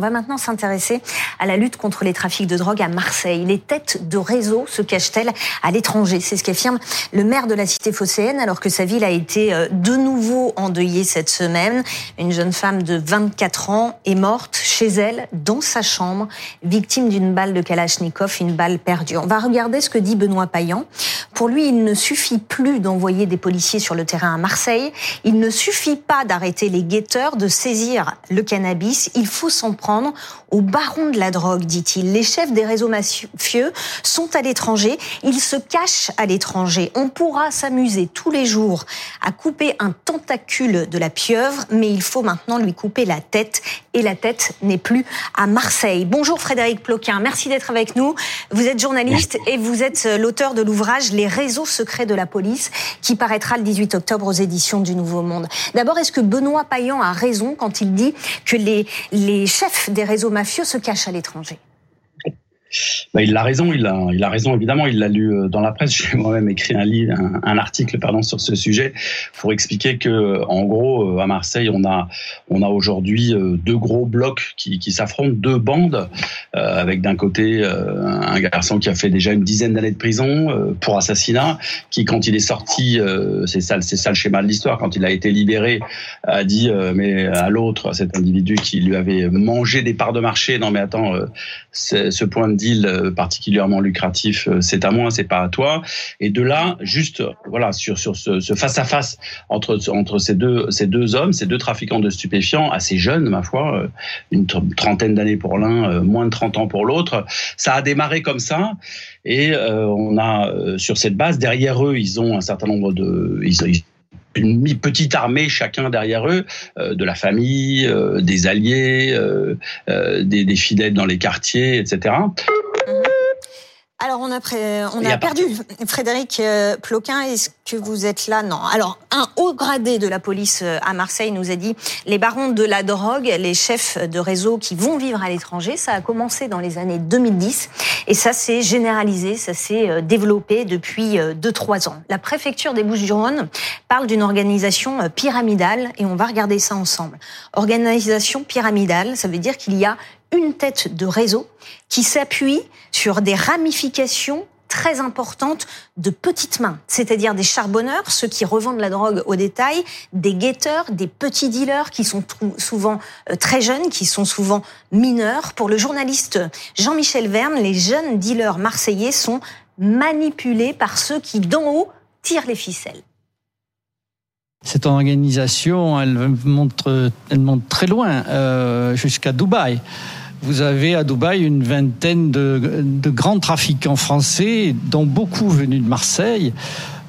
On va maintenant s'intéresser à la lutte contre les trafics de drogue à Marseille. Les têtes de réseau se cachent-elles à l'étranger? C'est ce qu'affirme le maire de la cité phocéenne alors que sa ville a été euh, de nouveau endeuillée cette semaine. Une jeune femme de 24 ans est morte chez elle, dans sa chambre, victime d'une balle de Kalachnikov, une balle perdue. On va regarder ce que dit Benoît Payan. Pour lui, il ne suffit plus d'envoyer des policiers sur le terrain à Marseille. Il ne suffit pas d'arrêter les guetteurs, de saisir le cannabis. Il faut s'en prendre au baron de la drogue, dit-il. Les chefs des réseaux mafieux sont à l'étranger, ils se cachent à l'étranger. On pourra s'amuser tous les jours à couper un tentacule de la pieuvre, mais il faut maintenant lui couper la tête, et la tête n'est plus à Marseille. Bonjour Frédéric Ploquin, merci d'être avec nous. Vous êtes journaliste et vous êtes l'auteur de l'ouvrage Les réseaux secrets de la police, qui paraîtra le 18 octobre aux éditions du Nouveau Monde. D'abord, est-ce que Benoît Payan a raison quand il dit que les, les chefs des réseaux mafieux se cachent à l'étranger. Bah, il a raison, il a, il a raison évidemment. Il l'a lu euh, dans la presse. J'ai moi-même écrit un livre, un, article, pardon, sur ce sujet pour expliquer que, en gros, euh, à Marseille, on a, on a aujourd'hui euh, deux gros blocs qui, s'affrontent, deux bandes, avec d'un côté un garçon qui a fait déjà une dizaine d'années de prison pour assassinat, qui quand il est sorti, c'est ça, c'est ça le schéma de l'histoire, quand il a été libéré, a dit mais à l'autre, cet individu qui lui avait mangé des parts de marché, non mais attends, ce point de deal euh, particulièrement lucratif, euh, c'est à moi, c'est pas à toi. Et de là, juste voilà sur sur ce face à face entre entre ces deux ces deux hommes, ces deux trafiquants de stupéfiants assez jeunes, ma foi, euh, une trentaine d'années pour l'un, moins de 30 ans pour l'autre. Ça a démarré comme ça, et on a sur cette base derrière eux, ils ont un certain nombre de une petite armée chacun derrière eux, de la famille, des alliés, des, des, fidèles dans les quartiers, etc. Alors on a, on a perdu Frédéric euh, Ploquin. Est-ce que vous êtes là? Non. Alors un haut gradé de la police euh, à Marseille nous a dit les barons de la drogue, les chefs de réseau qui vont vivre à l'étranger, ça a commencé dans les années 2010 et ça s'est généralisé, ça s'est euh, développé depuis 2-3 ans. La préfecture des Bouches-du-Rhône parle d'une organisation pyramidale et on va regarder ça ensemble. Organisation pyramidale, ça veut dire qu'il y a une tête de réseau qui s'appuie sur des ramifications très importantes de petites mains, c'est-à-dire des charbonneurs, ceux qui revendent la drogue au détail, des guetteurs, des petits dealers qui sont souvent euh, très jeunes, qui sont souvent mineurs. Pour le journaliste Jean-Michel Verne, les jeunes dealers marseillais sont manipulés par ceux qui, d'en haut, tirent les ficelles. Cette organisation, elle monte, elle monte très loin, euh, jusqu'à Dubaï. Vous avez à Dubaï une vingtaine de, grands trafiquants français, dont beaucoup venus de Marseille.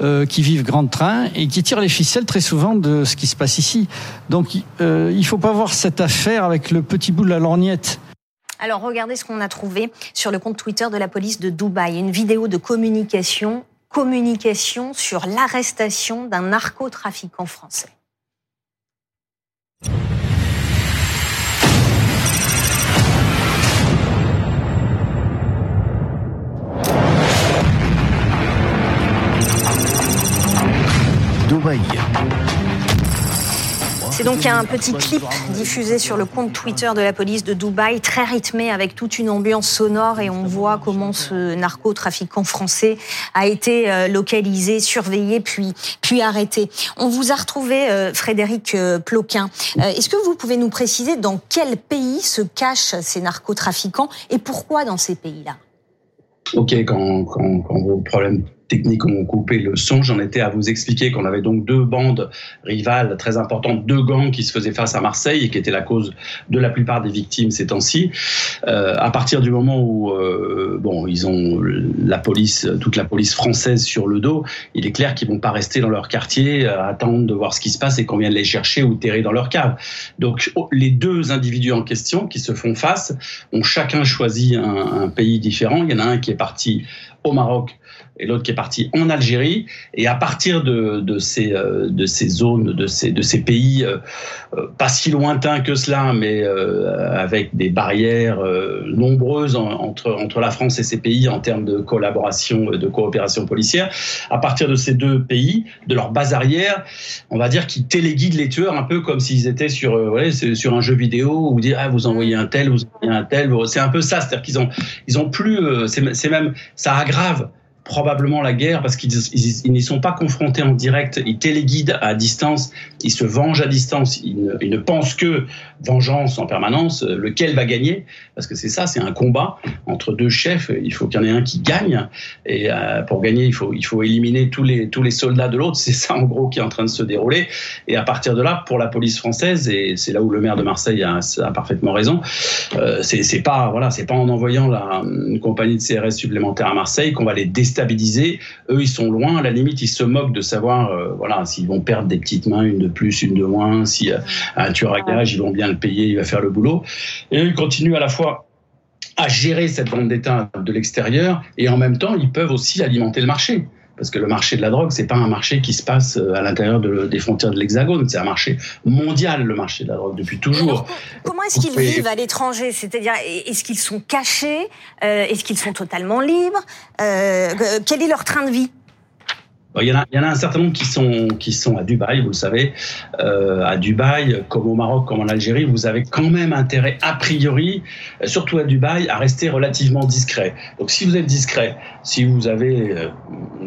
Euh, qui vivent grand train et qui tirent les ficelles très souvent de ce qui se passe ici. Donc euh, il ne faut pas voir cette affaire avec le petit bout de la lorgnette. Alors regardez ce qu'on a trouvé sur le compte Twitter de la police de Dubaï, une vidéo de communication, communication sur l'arrestation d'un narcotrafiquant français. C'est donc un petit clip diffusé sur le compte Twitter de la police de Dubaï, très rythmé avec toute une ambiance sonore et on voit comment ce narcotrafiquant français a été euh, localisé, surveillé puis puis arrêté. On vous a retrouvé euh, Frédéric euh, Ploquin. Est-ce que vous pouvez nous préciser dans quel pays se cachent ces narcotrafiquants et pourquoi dans ces pays-là? Ok, quand, quand, quand vos problèmes techniques ont coupé le son, j'en étais à vous expliquer qu'on avait donc deux bandes rivales très importantes, deux gangs qui se faisaient face à Marseille et qui étaient la cause de la plupart des victimes ces temps-ci. Euh, à partir du moment où euh, bon, ils ont la police, toute la police française sur le dos, il est clair qu'ils vont pas rester dans leur quartier à attendre de voir ce qui se passe et qu'on vienne les chercher ou terrer dans leur cave. Donc oh, les deux individus en question qui se font face ont chacun choisi un, un pays différent. Il y en a un qui est parti au Maroc et l'autre qui est parti en Algérie. Et à partir de, de, ces, euh, de ces zones, de ces, de ces pays, euh, euh, pas si lointains que cela, mais avec des barrières nombreuses entre, entre la France et ces pays en termes de collaboration, de coopération policière, à partir de ces deux pays, de leur base arrière, on va dire qu'ils téléguident les tueurs un peu comme s'ils étaient sur, ouais, sur un jeu vidéo où dire ah, vous envoyez un tel, vous envoyez un tel. C'est un peu ça, c'est-à-dire qu'ils ont, ils ont plus, c'est même, ça aggrave probablement la guerre parce qu'ils n'y sont pas confrontés en direct, ils téléguident à distance, ils se vengent à distance, ils ne, ils pensent que vengeance en permanence, euh, lequel va gagner, parce que c'est ça, c'est un combat entre deux chefs, il faut qu'il y en ait un qui gagne, et euh, pour gagner, il faut, éliminer tous les, soldats de l'autre, c'est ça en gros qui est en train de se dérouler, et à partir de là, pour la police française, et c'est là où le maire de Marseille a, parfaitement raison, euh, c'est pas, voilà, pas en envoyant la, une compagnie de CRS supplémentaire à Marseille qu'on va les déstabiliser, eux ils sont loin, à la limite ils se moquent de savoir, euh, voilà, s'ils vont perdre des petites mains, une de plus, une de moins, si un tueur à gage, ils vont bien le payer, il va faire le boulot. Et ils continuent à la fois à gérer cette vendetta de l'extérieur et en même temps, ils peuvent aussi alimenter le marché. Parce que le marché de la drogue, c'est pas un marché qui se passe euh, à l'intérieur des frontières de l'Hexagone, c'est un marché mondial, le marché de la drogue, depuis toujours. comment est-ce qu'ils vivent à l'étranger? C'est-à-dire, est-ce qu'ils sont cachés? Euh, Est-ce qu'ils sont totalement libres? Euh, Quel est leur train de vie? Il y, en a, il y en a un certain nombre qui sont, qui sont à Dubaï, vous le savez. Euh, à Dubaï, comme au Maroc, comme en Algérie, vous avez quand même intérêt, a priori, surtout à Dubaï, à rester relativement discret. Donc si vous êtes discret, si vous avez euh,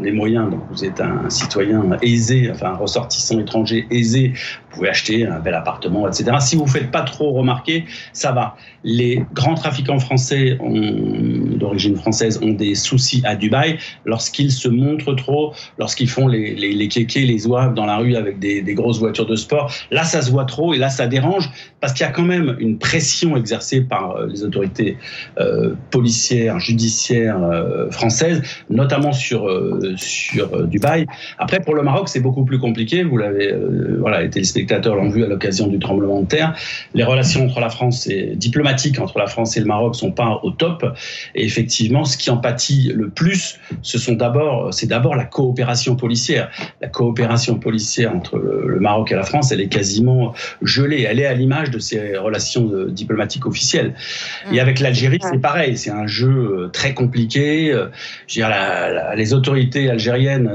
les moyens, donc vous êtes un citoyen aisé, enfin un ressortissant étranger aisé, vous pouvez acheter un bel appartement, etc. Si vous ne faites pas trop remarquer, ça va. Les grands trafiquants français d'origine française ont des soucis à Dubaï lorsqu'ils se montrent trop, lorsqu'ils font les, les, les kékés, les zouaves dans la rue avec des, grosses voitures de sport. Là, ça se voit trop et là, ça dérange parce qu'il y a quand même une pression exercée par euh, les autorités euh, policières, judiciaires euh, françaises, notamment sur, sur Dubaï. Après, pour le Maroc, c'est beaucoup plus compliqué. Vous l'avez, voilà, les téléspectateurs l'ont vu à l'occasion du tremblement de terre. Les relations entre la France et diplomatiques entre la France et le Maroc sont pas au top. Et effectivement, ce qui en pâtit le plus, ce sont d'abord, c'est d'abord la coopération policière. La coopération policière entre le Maroc et la France, elle est quasiment gelée. Elle est à l'image de ces relations diplomatiques officielles. Et avec l'Algérie, c'est pareil. C'est un jeu euh, très compliqué. Euh, je veux dire, la, la, les autorités algériennes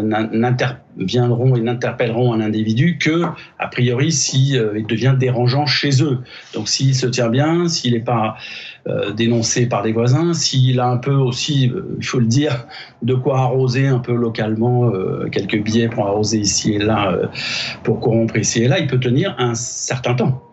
n'interviendront et n'interpelleront un individu que, a priori, si euh, il devient dérangeant chez eux. Donc, s'il se tient bien, s'il n'est pas euh, dénoncé par des voisins, s'il a un peu aussi, euh, il faut le dire, de quoi arroser un peu localement, euh, quelques billets pour arroser ici et là, pour corrompre ici et là, il peut tenir un certain temps.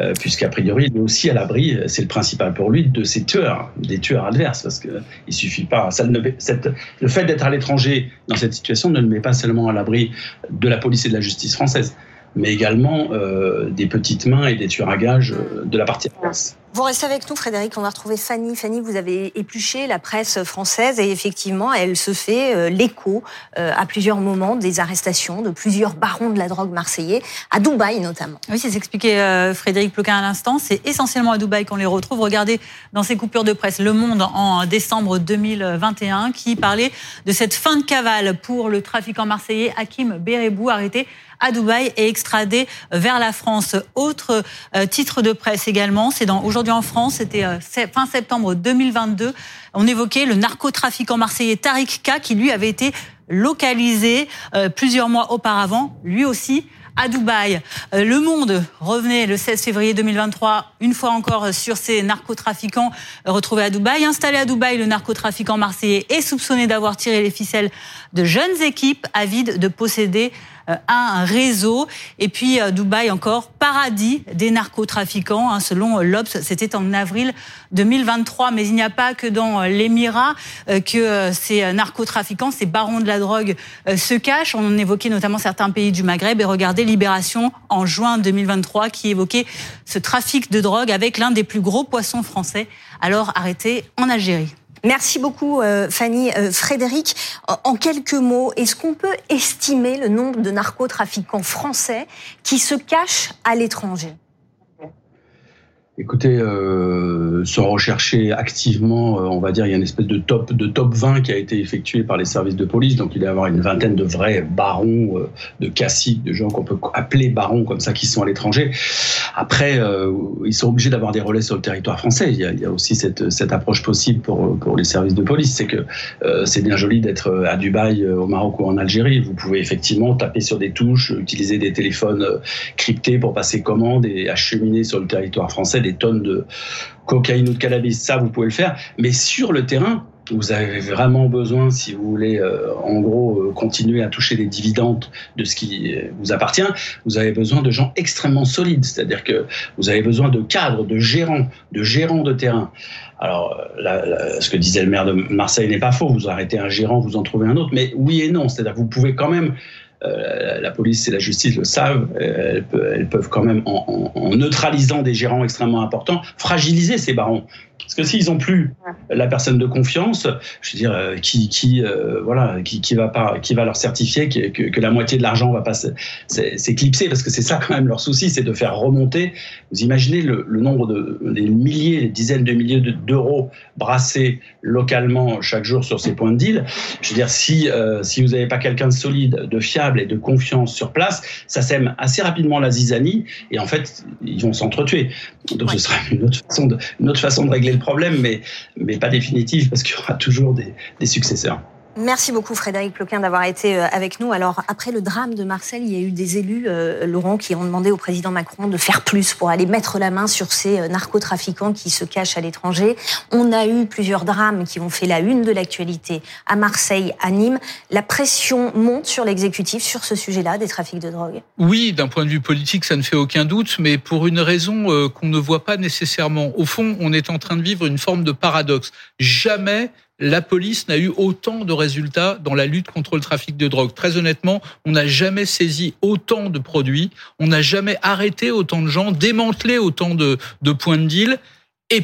Euh, puisqu'a priori, il est aussi à l'abri, c'est le principal pour lui, de ces tueurs, des tueurs adverses, parce que il suffit pas. Ne, le fait d'être à l'étranger dans cette situation ne le met pas seulement à l'abri de la police et de la justice française, mais également euh, des petites mains et des tueurs à gages euh, de la partie adverse. Vous restez avec nous, Frédéric. On va retrouver Fanny. Fanny, vous avez épluché la presse française et effectivement, elle se fait euh, l'écho euh, à plusieurs moments des arrestations de plusieurs barons de la drogue marseillais, à Dubaï notamment. Oui, c'est expliqué euh, Frédéric Ploquin à l'instant. C'est essentiellement à Dubaï qu'on les retrouve. Regardez dans ces coupures de presse Le Monde en décembre 2021 qui parlait de cette fin de cavale pour le trafiquant marseillais Hakim Bérebou arrêté à Dubaï et extradé vers la France. Autre titre de presse également, c'est dans aujourd'hui en France, c'était euh, fin septembre 2022. On évoquait le narcotrafiquant marseillais Tariq K qui lui avait été localisé euh, plusieurs mois auparavant, lui aussi à Dubaï. Euh, le Monde revenait le 16 février 2023, une fois encore, sur ces narcotrafiquants retrouvés à Dubaï. Installé à Dubaï, le narcotrafiquant marseillais est soupçonné d'avoir tiré les ficelles de jeunes équipes avides de posséder euh, un réseau. Et puis euh, Dubaï encore, paradis des narcotrafiquants, hein, selon l'Obs, c'était en avril 2023. Mais il n'y a pas que dans l'Émirat que ces narcotrafiquants, ces barons de la drogue se cachent. On évoquait notamment certains pays du Maghreb et regardez Libération en juin 2023 qui évoquait ce trafic de drogue avec l'un des plus gros poissons français alors arrêté en Algérie. Merci beaucoup euh, Fanny. Euh, Frédéric, en quelques mots, est-ce qu'on peut estimer le nombre de narcotrafiquants français qui se cachent à l'étranger? Écoutez, euh, sont recherchés activement. on va dire, il y a une espèce de top de top 20 qui a été effectué par les services de police. Donc, il doit y avoir une vingtaine de vrais barons, de caciques, de gens qu'on peut appeler barons comme ça, qui sont à l'étranger. Après, ils sont obligés d'avoir des relais sur le territoire français. Il y a, il y a aussi cette, cette approche possible pour pour les services de police. C'est que c'est bien joli d'être à Dubaï, au Maroc ou en Algérie. Vous pouvez effectivement taper sur des touches, utiliser des téléphones cryptés pour passer commande et acheminer sur le territoire français des tonnes de cocaïne ou de cannabis. Ça, vous pouvez le faire. Mais sur le terrain, vous avez vraiment besoin, si vous voulez, euh, en gros, euh, continuer à toucher les dividendes de ce qui euh, vous appartient, vous avez besoin de gens extrêmement solides. C'est-à-dire que vous avez besoin de cadres, de gérants, de gérants de terrain. Alors, ce que disait le maire de Marseille n'est pas faux. Vous arrêtez un gérant, vous en trouvez un autre. Mais oui et non. C'est-à-dire que vous pouvez quand même euh, la police et la justice le savent, elles, peuvent quand même, en, neutralisant des gérants extrêmement importants, fragiliser ces barons. Parce que s'ils ont plus la personne de confiance, je veux dire, euh, qui, qui, euh, voilà, qui, qui, va pas, qui va leur certifier que, que, que la moitié de l'argent va pas s'éclipser, parce que c'est ça quand même leur souci, c'est de faire remonter. Vous imaginez le, le nombre de des milliers, des dizaines de milliers d'euros brassés localement chaque jour sur ces points de deal. Je veux dire, si euh, si vous n'avez pas quelqu'un de solide, de fiable et de confiance sur place, ça sème assez rapidement la zizanie, et en fait, ils vont s'entretuer. Donc ce sera une autre façon de, une autre façon de régler le problème, mais, pas définitif, parce qu'il y aura toujours des successeurs. Merci beaucoup Frédéric Ploquin d'avoir été euh, avec nous. Alors après le drame de Marseille, il y a eu des élus, euh, Laurent, qui ont demandé au président Macron de faire plus pour aller mettre la main sur ces euh, narcotrafiquants qui se cachent à l'étranger. On a eu plusieurs drames qui ont fait la une de l'actualité à Marseille, à Nîmes. La pression monte sur l'exécutif sur ce sujet-là des trafics de drogue. Oui, d'un point de vue politique, ça ne fait aucun doute, mais pour une raison qu'on ne voit pas nécessairement. Au fond, on est en train de vivre une forme de paradoxe. Jamais la police n'a eu autant de résultats dans la lutte contre le trafic de drogue. Très honnêtement, on n'a jamais saisi autant de produits, on n'a jamais arrêté autant de gens, démantelé autant de, points de deal. Et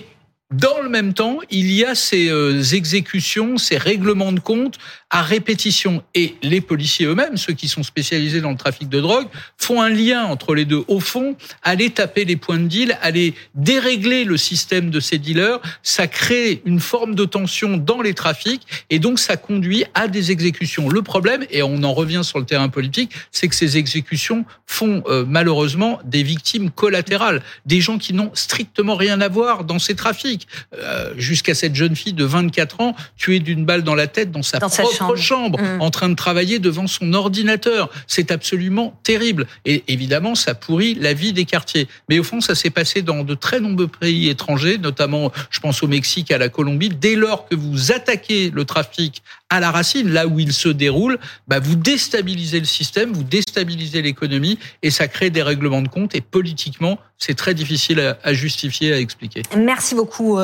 dans le même temps, il y a ces euh, exécutions, ces règlements de compte à répétition. Et les policiers eux-mêmes, ceux qui sont spécialisés dans le trafic de drogue, font un lien entre les deux. Au fond, aller taper les points de deal, aller dérégler le système de ces dealers, ça crée une forme de tension dans les trafics et donc ça conduit à des exécutions. Le problème, et on en revient sur le terrain politique, c'est que ces exécutions font euh, malheureusement des victimes collatérales, des gens qui n'ont strictement rien à voir dans ces trafics. Euh, jusqu'à cette jeune fille de 24 ans tuée d'une balle dans la tête dans sa propre chambre, mmh. en train de travailler devant son ordinateur. C'est absolument terrible. Et évidemment, ça pourrit la vie des quartiers. Mais au fond, ça s'est passé dans de très nombreux pays étrangers, notamment, je pense au Mexique, à la Colombie. Dès lors que vous attaquez le trafic à la racine, là où il se déroule, bah vous déstabilisez le système, vous déstabilisez l'économie et ça crée des règlements de compte. Et politiquement, c'est très difficile à, justifier, à expliquer. Merci beaucoup. Euh,